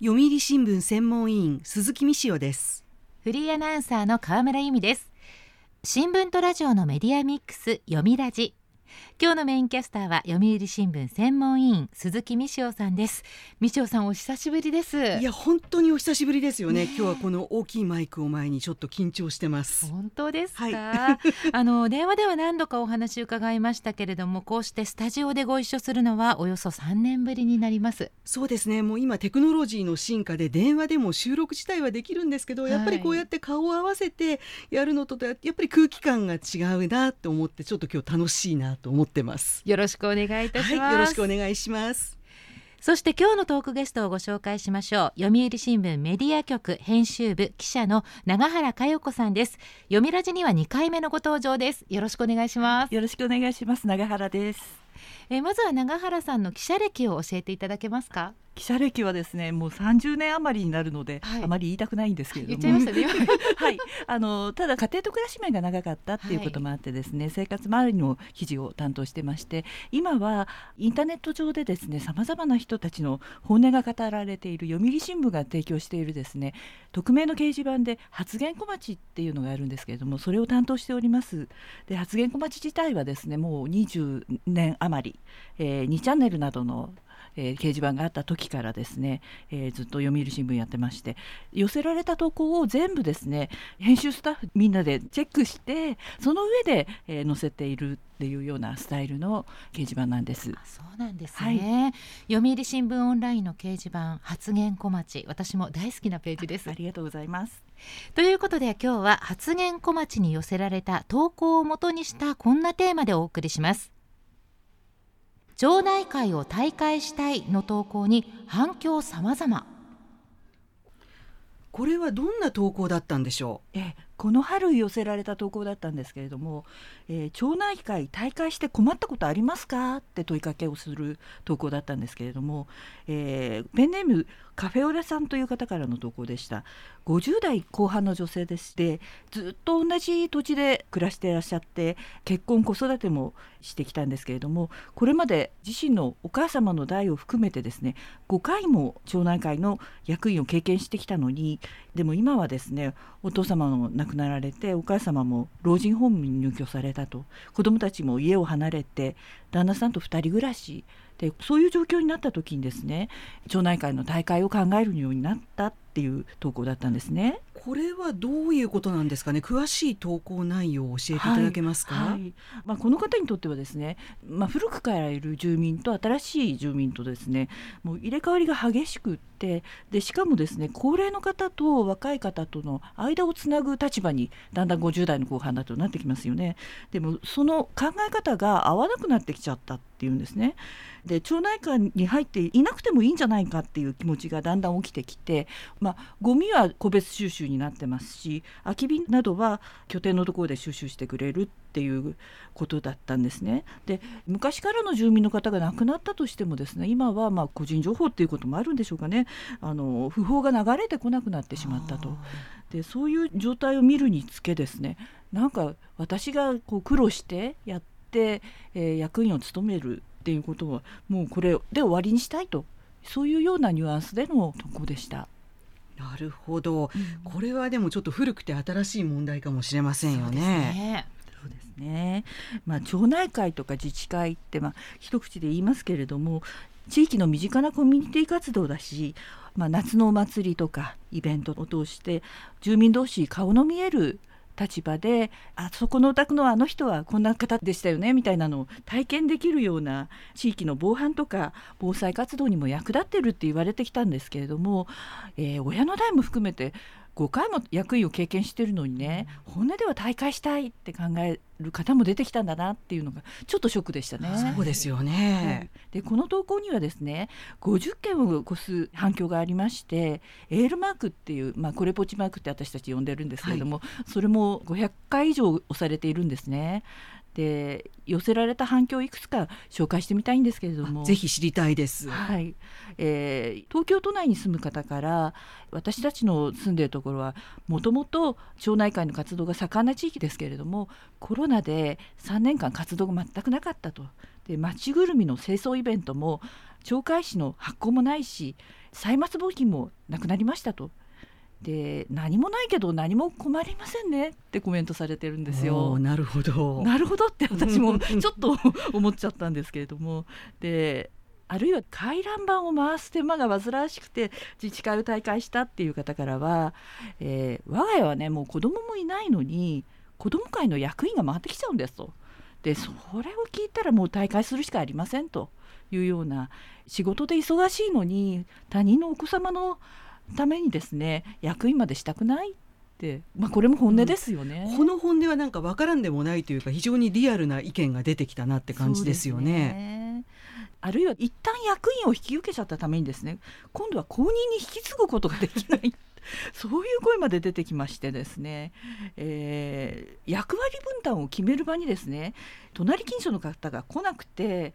読売新聞専門委員鈴木美潮です。フリーアナウンサーの河村由美です。新聞とラジオのメディアミックス読みラジ。今日のメインキャスターは読売新聞専門委員鈴木美潮さんです。美潮さんお久しぶりです。いや本当にお久しぶりですよね。今日はこの大きいマイクを前にちょっと緊張してます。本当ですか、はい、あの電話では何度かお話伺いましたけれどもこうしてスタジオでご一緒するのはおよそ3年ぶりになります。そうですね。もう今テクノロジーの進化で電話でも収録自体はできるんですけど、はい、やっぱりこうやって顔を合わせてやるのとやっぱり空気感が違うなと思ってちょっと今日楽しいなと思ってます。よろしくお願いいたします、はい、よろしくお願いします。そして今日のトークゲストをご紹介しましょう。読売新聞メディア局編集部記者の長原佳代子さんです。読みラジには2回目のご登場です。よろしくお願いします。よろしくお願いします。長原ですえまずは長原さんの記者歴を教えていただけますか？記者歴はですねもう30年余りになるので、はい、あまり言いたくないんですけれども。言っちゃいましたね。はい。あのただ家庭と暮らし面が長かったっていうこともあってですね、はい、生活周りの記事を担当してまして今はインターネット上でですねさまざまな人たちの本音が語られている読売新聞が提供しているですね匿名の掲示板で発言小町っていうのがあるんですけれどもそれを担当しております。で発言小町自体はですねもう20年余り、えー、2チャンネルなどのえー、掲示板があった時からですね、えー、ずっと読売新聞やってまして寄せられた投稿を全部ですね編集スタッフみんなでチェックしてその上で、えー、載せているっていうようなスタイルの掲示板なんです。そうなんですね、はい、読売新聞オンラインの掲示板発言小町。私も大好きなページです。ありがとうございます。ということで今日は発言小町に寄せられた投稿をもとにしたこんなテーマでお送りします町内会を大会したいの投稿に反響様々。これはどんな投稿だったんでしょう？えこの春寄せられた投稿だったんですけれども、えー、町内会大会して困ったことありますか？って問いかけをする投稿だったんですけれども、えー、ペンネームカフェオレさんという方からの投稿でした。50代後半の女性でしてずっと同じ土地で暮らしていらっしゃって結婚子育てもしてきたんですけれどもこれまで自身のお母様の代を含めてですね5回も町内会の役員を経験してきたのにでも今はですねお父様の亡亡くなられてお母様も老人ホームに入居されたと子どもたちも家を離れて旦那さんと2人暮らしでそういう状況になった時にですね町内会の大会を考えるようになったっていう投稿だったんですね。これはどういうことなんですかね？詳しい投稿内容を教えていただけますか、はい。はい、まあ、この方にとってはですね、まあ、古くからいる住民と新しい住民とですねもう入れ替わりが激しくってでしかもですね高齢の方と若い方との間をつなぐ立場にだんだん50代の後半だとなってきますよね。でもその考え方が合わなくなってきちゃったっていうんですね。で町内会に入っていなくてもいいんじゃないかっていう気持ちがだんだん起きてきて、まあ、ゴミは個別収集になってますし空き瓶などは拠点のところで収集してくれるっていうことだったんですね。で昔からの住民の方が亡くなったとしてもですね今はま個人情報っていうこともあるんでしょうかねあの不法が流れてこなくなってしまったと。でそういう状態を見るにつけですねなんか私がこう苦労してやって、えー、役員を務めるっていうことはもうこれで終わりにしたいとそういうようなニュアンスでの投稿でした。なるほど、うん、これはでもちょっと古くて新しい問題かもしれませんよね。そうですね。まあ、町内会とか自治会って、まあ、一口で言いますけれども地域の身近なコミュニティ活動だし、まあ、夏のお祭りとかイベントを通して住民同士顔の見える立場であそこのお宅のあの人はこんな方でしたよねみたいなのを体験できるような地域の防犯とか防災活動にも役立ってるって言われてきたんですけれども、えー、親の代も含めて5回も役員を経験してるのにね本音では大会したいって考える方も出てきたんだなっていうのがちょっとショックでしたね。そうですよね、はい、でこの投稿にはですね50件を超す反響がありましてエールマークっていう、まあ、これポチマークって私たち呼んでるんですけれども、はい、それも500回以上押されているんですね。で寄せられた反響いくつか紹介してみたいんですけれども。ぜひ知りたいです、はい。えー、東京都内に住む方から私たちの住んでいるところはもともと町内会の活動が盛んな地域ですけれどもコロナで3年間活動が全くなかったと。で町ぐるみの清掃イベントも町会誌の発行もないし歳末募金もなくなりましたと。で何もないけど何も困りませんねってコメントされてるんですよ。なるほどなるほどって私もちょっと 思っちゃったんですけれどもであるいは回覧板を回す手間が煩わしくて自治会を退会したっていう方からは、えー、我が家はねもう子供もいないのに子ども会の役員が回ってきちゃうんですと。でそれを聞いたらもう退会するしかありませんというような仕事で忙しいのに他人のお子様のためにですね役員までしたくないって。まあ、これも本音ですよね、うん、この本音はなんか分からんでもないというか非常にリアルな意見が出てきたなって感じですよね。あるいは一旦役員を引き受けちゃったためにですね今度は後任に引き継ぐことができない。そういう声まで出てきましてですね、えー、役割分担を決める場にですね隣近所の方が来なくて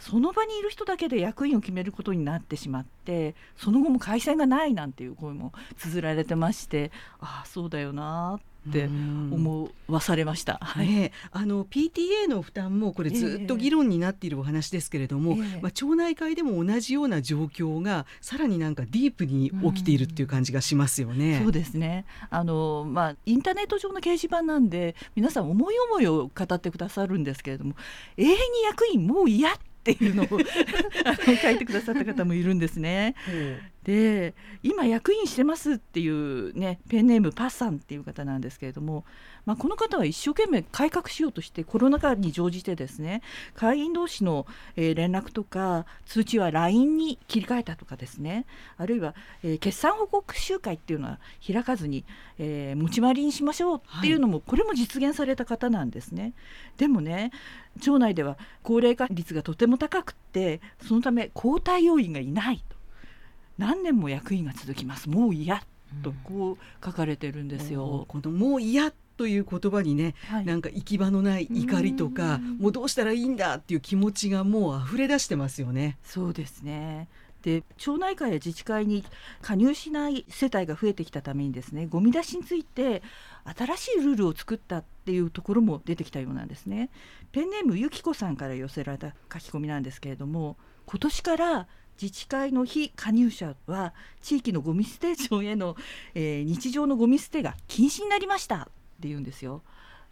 その場にいる人だけで役員を決めることになってしまってその後も改選がないなんていう声も綴られてましてああそうだよなって思わされました、はい、あの PTA の負担もこれずっと議論になっているお話ですけれども、えー、まあ、町内会でも同じような状況がさらになんかディープに起きているっていう感じがしますよね。うそうですね。あの、まあ、インターネット上の掲示板なんで皆さん思い思いを語ってくださるんですけれども永遠に役員もう嫌ってていうのを書いてくださった方もいるんですね。で今役員してますっていうねペンネームパッさんっていう方なんですけれども、まあ、この方は一生懸命改革しようとしてコロナ禍に乗じてですね会員同士の、えー、連絡とか通知は LINE に切り替えたとかですねあるいは、えー、決算報告集会っていうのは開かずに、えー、持ち回りにしましょうっていうのも、はい、これも実現された方なんですね。でもね町内では高齢化率がとても高くってそのため交代要員がいないと。何年も役員が続きます。もう嫌。とこう書かれてるんですよ。このもう嫌という言葉にね、はい、なんか行き場のない怒りとかもうどうしたらいいんだっていう気持ちがもう溢れ出してますよね。そうですね。で町内会や自治会に加入しない世帯が増えてきたためにですねゴミ出しについて新しいルールを作ったっていうところも出てきたようなんですね。ペンネームゆきこさんから寄せられた書き込みなんですけれども今年から自治会の非加入者は地域のゴミステーションへの、えー、日常のゴミ捨てが禁止になりましたって言うんですよ。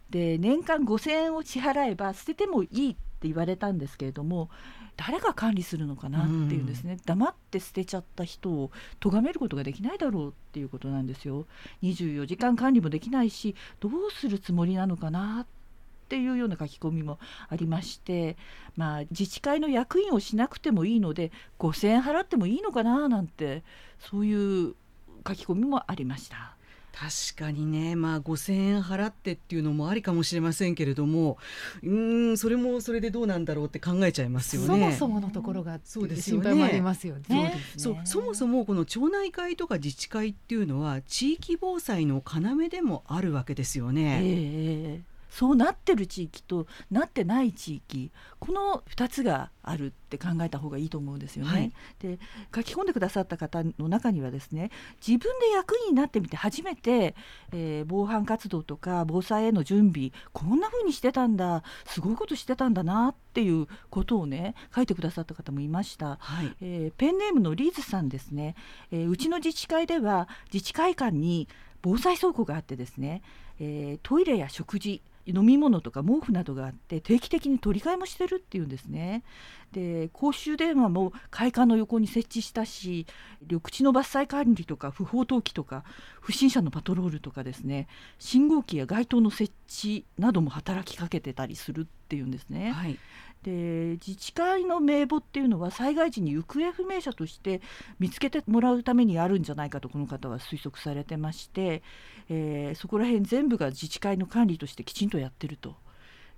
で年間5,000円を支払えば捨ててもいいって言われたんですけれども誰が管理するのかなっていうんですね、うん、黙って捨てちゃった人を咎めることができないだろうっていうことなんですよ。24時間管理もできないしどうするつもりなのかなっっていうような書き込みもありまして、まあ、自治会の役員をしなくてもいいので5,000円払ってもいいのかななんてそういう書き込みもありました。確かにね、まあ、5,000円払ってっていうのもありかもしれませんけれどもうんそれもそれでどうなんだろうって考えちゃいますよね。そもそものところがそうですよね。ありますよね。そう、ね、そもそもこの町内会とか自治会っていうのは地域防災の要でもあるわけですよね。えーそうなってる地域となってない地域この2つがあるって考えた方がいいと思うんですよね。はい、で書き込んでくださった方の中にはですね自分で役員になってみて初めて、えー、防犯活動とか防災への準備こんな風にしてたんだすごいことしてたんだなっていうことをね書いてくださった方もいました。はい、えー、ペンネームのリーズさんですね、えー、うちの自治会では自治会館に防災倉庫があってですね、えトイレや食事飲み物とか毛布などがあって定期的に取り替えもしてるっていうんですね。で公衆電話も会館の横に設置したし緑地の伐採管理とか不法投棄とか不審者のパトロールとかですね信号機や街灯の設置なども働きかけてたりするっていうんですね。はいで自治会の名簿っていうのは災害時に行方不明者として見つけてもらうためにあるんじゃないかとこの方は推測されてまして、えー、そこら辺全部が自治会の管理としてきちんとやってると。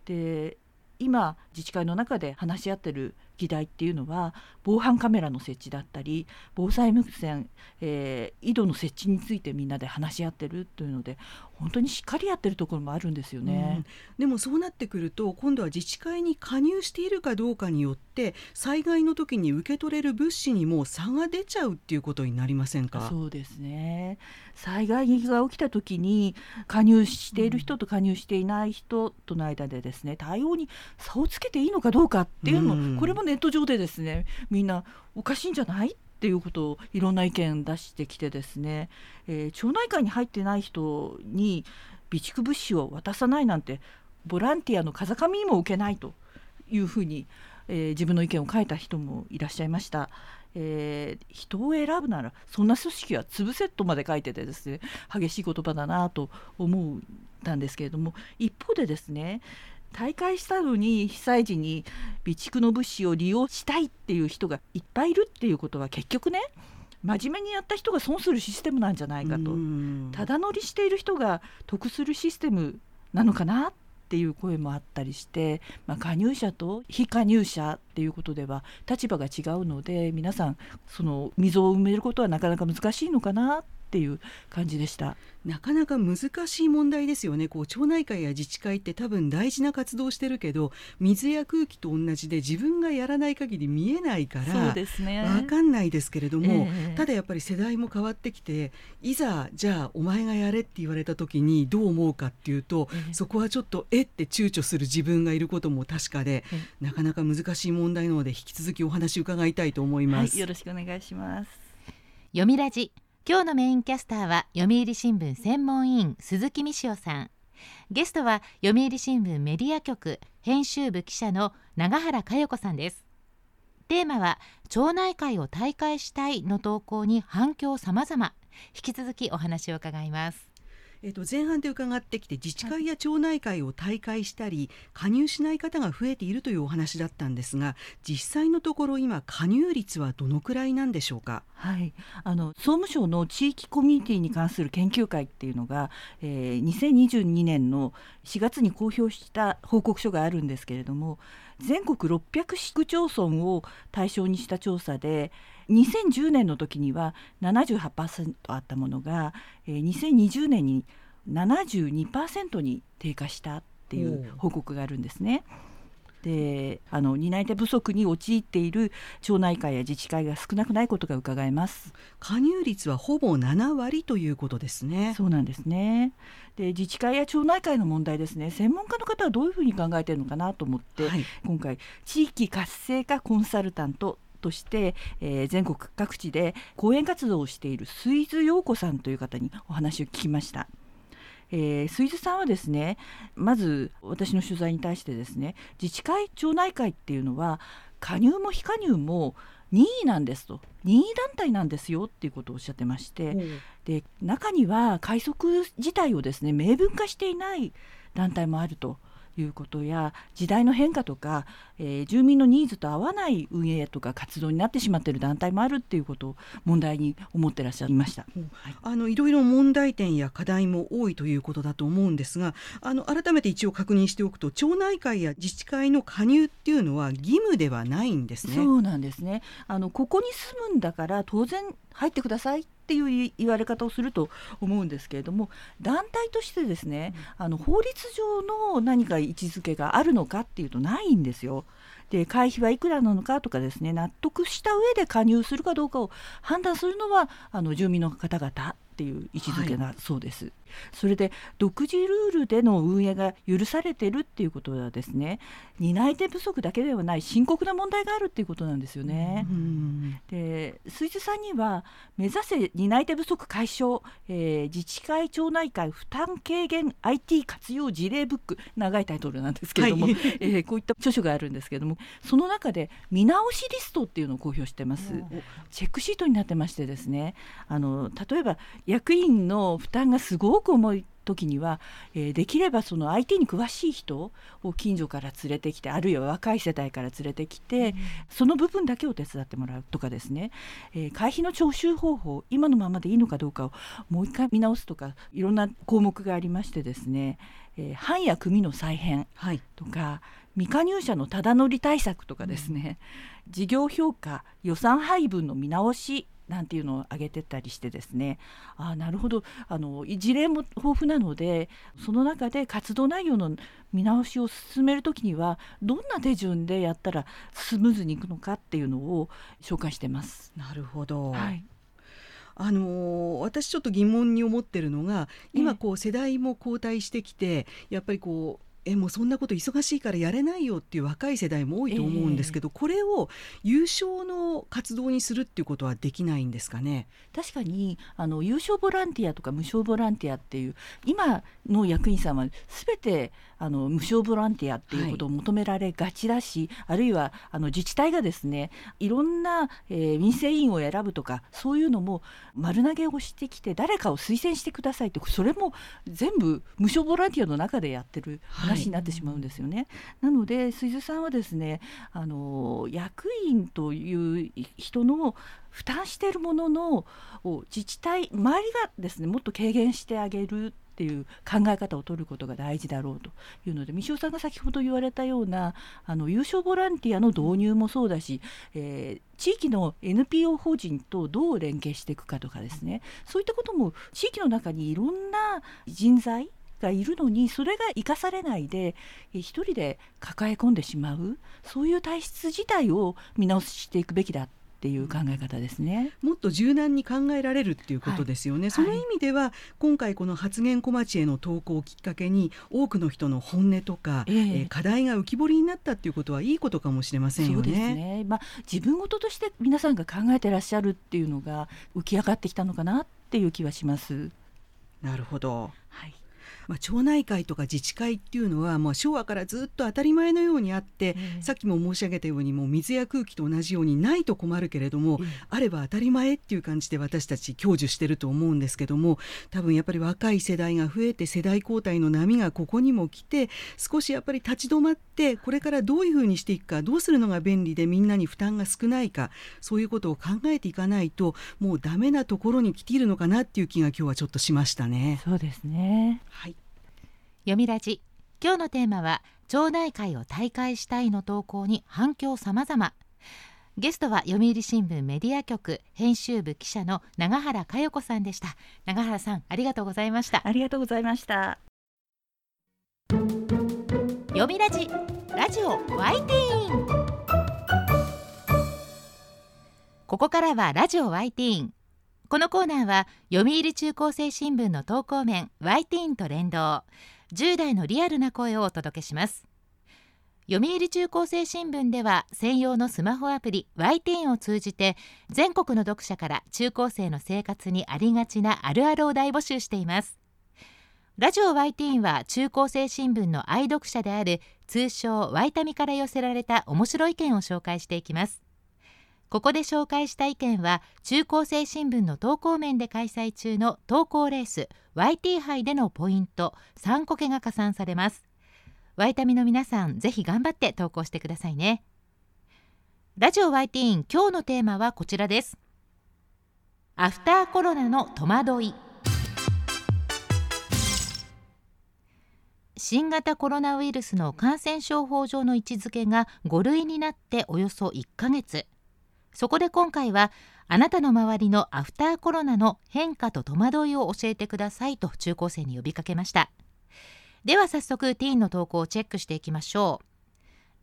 で今自治会の中で話し合ってる議題っていうのは防犯カメラの設置だったり防災無線、えー、井戸の設置についてみんなで話し合ってるというので本当にしっかりやってるところもあるんですよね、うん、でもそうなってくると今度は自治会に加入しているかどうかによって災害の時に受け取れる物資にも差が出ちゃうっていうことになりませんか？そうですね。災害が起きた時に加入している人と加入していない人との間でですね対応に差をつけていいのかどうかっていうのも、うん、これもネット上でですねみんなおかしいんじゃない？っていうことをいろんな意見出してきてですね、えー、町内会に入ってない人に備蓄物資を渡さないなんてボランティアの風上にも受けないというふうに、えー、自分の意見を書いた人もいらっしゃいました。えー、人を選ぶならそんな組織は潰せとまで書いててですね激しい言葉だなと思ったんですけれども一方でですね大会したのに被災時に備蓄の物資を利用したいっていう人がいっぱいいるっていうことは結局ね真面目にやった人が損するシステムなんじゃないかと。ただ乗りしている人が得するシステムなのかなっていう声もあったりして、まあ、加入者と非加入者っていうことでは立場が違うので皆さんその溝を埋めることはなかなか難しいのかなっていう感じでした。なかなか難しい問題ですよね。こう町内会や自治会って多分大事な活動してるけど水や空気と同じで自分がやらない限り見えないからそうですね。分かんないですけれども、えー、ただやっぱり世代も変わってきていざじゃあお前がやれって言われた時にどう思うかっていうと、えー、そこはちょっとえって躊躇する自分がいることも確かで、えー、なかなか難しい問題なので引き続きお話伺いたいと思います、はい、よろしくお願いします。読みラジ今日のメインキャスターは読売新聞専門委員鈴木美潮さん。ゲストは読売新聞メディア局編集部記者の永原佳代子さんです。テーマは町内会を大会したいの投稿に反響様々。引き続きお話を伺います。えー、と前半で伺ってきて自治会や町内会を退会したり加入しない方が増えているというお話だったんですが実際のところ今加入率はどのくらいなんでしょうか？はい、あの総務省の地域コミュニティに関する研究会っていうのが、えー、2022年の4月に公表した報告書があるんですけれども全国600市区町村を対象にした調査で2010年の時には78%あったものが、えー、2020年に72%に低下したっていう報告があるんですね。であの担い手不足に陥っている町内会や自治会が少なくないことが伺えます。加入率はほぼ7割ということですね。そうなんですね。で自治会や町内会の問題ですね。専門家の方はどういうふうに考えているのかなと思って、はい、今回地域活性化コンサルタントとして、えー、全国各地で講演活動をしている水津陽子さんという方にお話を聞きました。えー、水津さんはですねまず私の取材に対してですね自治会町内会っていうのは加入も非加入も任意なんですと任意団体なんですよっていうことをおっしゃってまして、うん、で中には快速自体をですね明文化していない団体もあると。いうことや時代の変化とか、えー、住民のニーズと合わない運営とか活動になってしまっている団体もあるっていうことを問題に思ってらっしゃいました、あのいろいろ問題点や課題も多いということだと思うんですがあの改めて一応確認しておくと町内会や自治会の加入っていうのは義務ではないんですね。そうなんですね。あのここに住むんだから当然入ってくださいっていう言われ方をすると思うんですけれども団体としてですね、あの法律上の何か位置づけがあるのかっていうとないんですよ。で会費はいくらなのかとかですね納得した上で加入するかどうかを判断するのはあの住民の方々っていう位置づけだそうです。はい、それで独自ルールでの運営が許されてるっていうことはですね担い手不足だけではない深刻な問題があるっていうことなんですよね。で水津さんには目指せ担い手不足解消、えー、自治会町内会負担軽減 IT 活用事例ブック長いタイトルなんですけれども、はい、えー、こういった著書があるんですけれどもその中で見直しリストっていうのを公表してます。チェックシートになってましてですねあの例えば役員の負担がすごく重い時には、えー、できればその相手に詳しい人を近所から連れてきてあるいは若い世代から連れてきて、うん、その部分だけを手伝ってもらうとかですね、えー、会費の徴収方法今のままでいいのかどうかをもう一回見直すとかいろんな項目がありましてですね、えー、班や組の再編とか、はい未加入者のただ乗り対策とかですね、うん、事業評価予算配分の見直しなんていうのを挙げてたりしてですね。あなるほど。あの事例も豊富なのでその中で活動内容の見直しを進める時にはどんな手順でやったらスムーズにいくのかっていうのを紹介してます。なるほど、はい。あのー、私ちょっと疑問に思ってるのが今こう世代も交代してきてやっぱりこうえもうそんなこと忙しいからやれないよっていう若い世代も多いと思うんですけど、えー、これを優勝の活動にするっていうことはできないんですかね？確かにあの優勝ボランティアとか無償ボランティアっていう今の役員さんは全てあの無償ボランティアっていうことを求められがちだし、はい、あるいはあの自治体がですねいろんな、えー、民生委員を選ぶとかそういうのも丸投げをしてきて誰かを推薦してくださいってそれも全部無償ボランティアの中でやってる。話話になってしまうんですよね。はい、なので水津さんはですねあの役員という人の負担しているものの自治体周りがですねもっと軽減してあげるっていう考え方を取ることが大事だろうというので三塩さんが先ほど言われたようなあの優勝ボランティアの導入もそうだし、えー、地域の NPO 法人とどう連携していくかとかですねそういったことも地域の中にいろんな人材がいるのにそれが生かされないで一人で抱え込んでしまうそういう体質自体を見直していくべきだっていう考え方ですね。もっと柔軟に考えられるっていうことですよね。はい、その意味では、今回この発言小町への投稿をきっかけに多くの人の本音とか、えー、えー、課題が浮き彫りになったっていうことはいいことかもしれませんよね。ねまあ、自分事として皆さんが考えてらっしゃるっていうのが浮き上がってきたのかなっていう気はします。なるほど。はい。まあ、町内会とか自治会っていうのは、まあ、昭和からずっと当たり前のようにあって、えー、さっきも申し上げたようにもう水や空気と同じようにないと困るけれども、えー、あれば当たり前っていう感じで私たち享受してると思うんですけども多分やっぱり若い世代が増えて世代交代の波がここにも来て少しやっぱり立ち止まってこれからどういうふうにしていくかどうするのが便利でみんなに負担が少ないかそういうことを考えていかないともうダメなところに来ているのかなっていう気が今日はちょっとしましたね。そうですね。はい読みラジ今日のテーマは町内会を大会したいの投稿に反響様々。ゲストは読売新聞メディア局編集部記者の長原佳代子さんでした。長原さんありがとうございました。ありがとうございました。読みラジラジオワイティーン。ここからはラジオワイティーン。このコーナーは読売中高生新聞の投稿面ワイティーンと連動10代のリアルな声をお届けします。読売中高生新聞では専用のスマホアプリ YT を通じて全国の読者から中高生の生活にありがちなあるあるを大募集しています。ラジオ YT は中高生新聞の愛読者である通称ワイタミから寄せられた面白い意見を紹介していきます。ここで紹介した意見は中高生新聞の投稿面で開催中の投稿レース YT 杯でのポイント3個けが加算されます。ワイタミの皆さんぜひ頑張って投稿してくださいね。ラジオ YT 今日のテーマはこちらです。アフターコロナの戸惑い。新型コロナウイルスの感染症法上の位置づけが5類になっておよそ1ヶ月。そこで今回はあなたの周りのアフターコロナの変化と戸惑いを教えてくださいと中高生に呼びかけました。では早速ティーンの投稿をチェックしていきましょ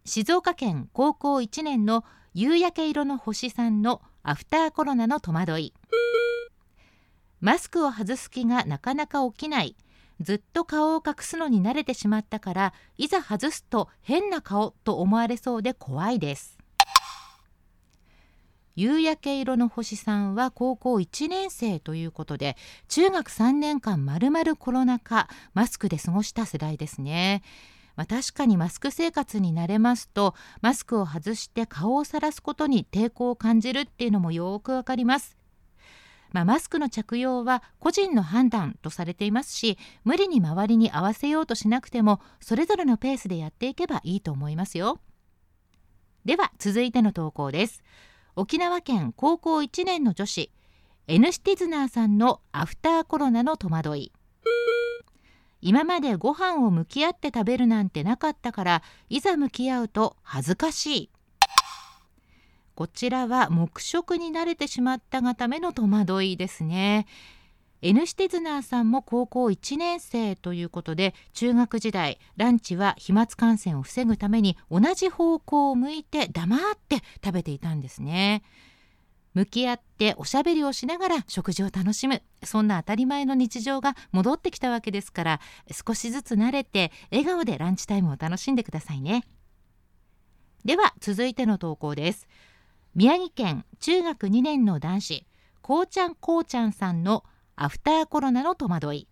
う。静岡県高校1年の夕焼け色の星さんのアフターコロナの戸惑い。マスクを外す気がなかなか起きない。ずっと顔を隠すのに慣れてしまったからいざ外すと変な顔と思われそうで怖いです。夕焼け色の星さんは高校1年生ということで中学3年間まるまるコロナ禍マスクで過ごした世代ですね。まあ、確かにマスク生活に慣れますとマスクを外して顔をさらすことに抵抗を感じるっていうのもよくわかります。まあ、マスクの着用は個人の判断とされていますし無理に周りに合わせようとしなくてもそれぞれのペースでやっていけばいいと思いますよ。では続いての投稿です。沖縄県高校1年の女子 N シティズナーさんのアフターコロナの戸惑い。今までご飯を向き合って食べるなんてなかったからいざ向き合うと恥ずかしい。こちらは黙食に慣れてしまったがための戸惑いですね。N シテズナーさんも高校1年生ということで中学時代ランチは飛沫感染を防ぐために同じ方向を向いて黙って食べていたんですね。向き合っておしゃべりをしながら食事を楽しむ。そんな当たり前の日常が戻ってきたわけですから少しずつ慣れて笑顔でランチタイムを楽しんでくださいね。では続いての投稿です。宮城県中学2年の男子こうちゃんこうちゃんさんのアフターコロナの戸惑い。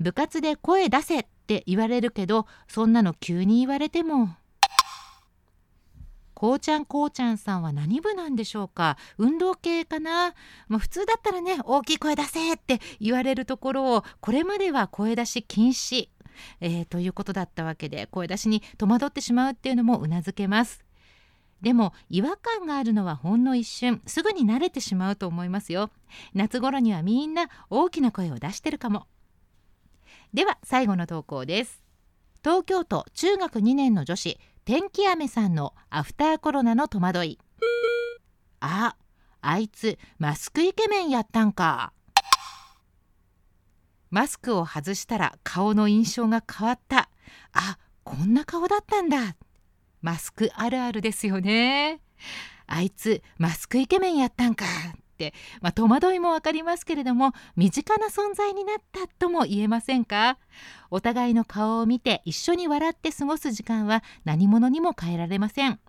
部活で声出せって言われるけどそんなの急に言われても。こうちゃんこうちゃんさんは何部なんでしょうか？運動系かな、まあ、普通だったらね大きい声出せって言われるところをこれまでは声出し禁止、えー、ということだったわけで声出しに戸惑ってしまうっていうのもうなずけます。でも違和感があるのはほんの一瞬。すぐに慣れてしまうと思いますよ。夏頃にはみんな大きな声を出してるかも。では最後の投稿です。東京都中学2年の女子天気雨さんのアフターコロナの戸惑い。ああいつマスクイケメンやったんか。マスクを外したら顔の印象が変わった。あこんな顔だったんだ。マスクあるあるですよね。あいつマスクイケメンやったんかって、まあ、戸惑いもわかりますけれども身近な存在になったとも言えませんか？お互いの顔を見て一緒に笑って過ごす時間は何者にも変えられません。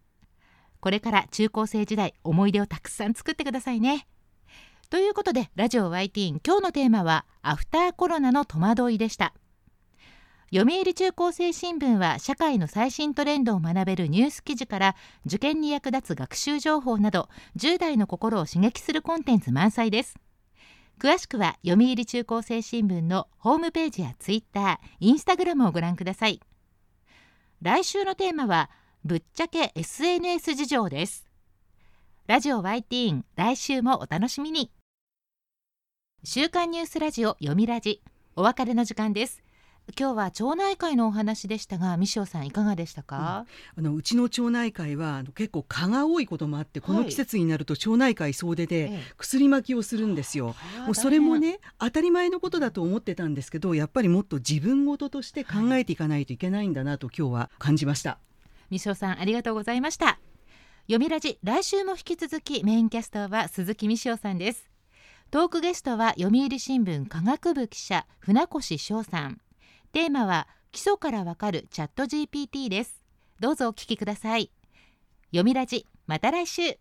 これから中高生時代思い出をたくさん作ってくださいね。ということでラジオ YT 今日のテーマはアフターコロナの戸惑いでした。読売中高生新聞は社会の最新トレンドを学べるニュース記事から受験に役立つ学習情報など10代の心を刺激するコンテンツ満載です。詳しくは読売中高生新聞のホームページやツイッター、インスタグラムをご覧ください。来週のテーマはぶっちゃけ SNS 事情です。ラジオ YT 来週もお楽しみに。週刊ニュースラジオ読みラジお別れの時間です。今日は町内会のお話でしたが、三塩さんいかがでしたか？うん、あのうちの町内会は結構蚊が多いこともあって、この季節になると町内会総出で薬巻きをするんですよ。もうそれもね当たり前のことだと思ってたんですけど、やっぱりもっと自分事として考えていかないといけないんだなと今日は感じました。三塩さんありがとうございました。読みラジ来週も引き続きメインキャスターは鈴木美塩さんです。トークゲストは読売新聞科学部記者船越翔さん。テーマは基礎からわかるチャット GPT です。どうぞお聞きください。読みラジまた来週。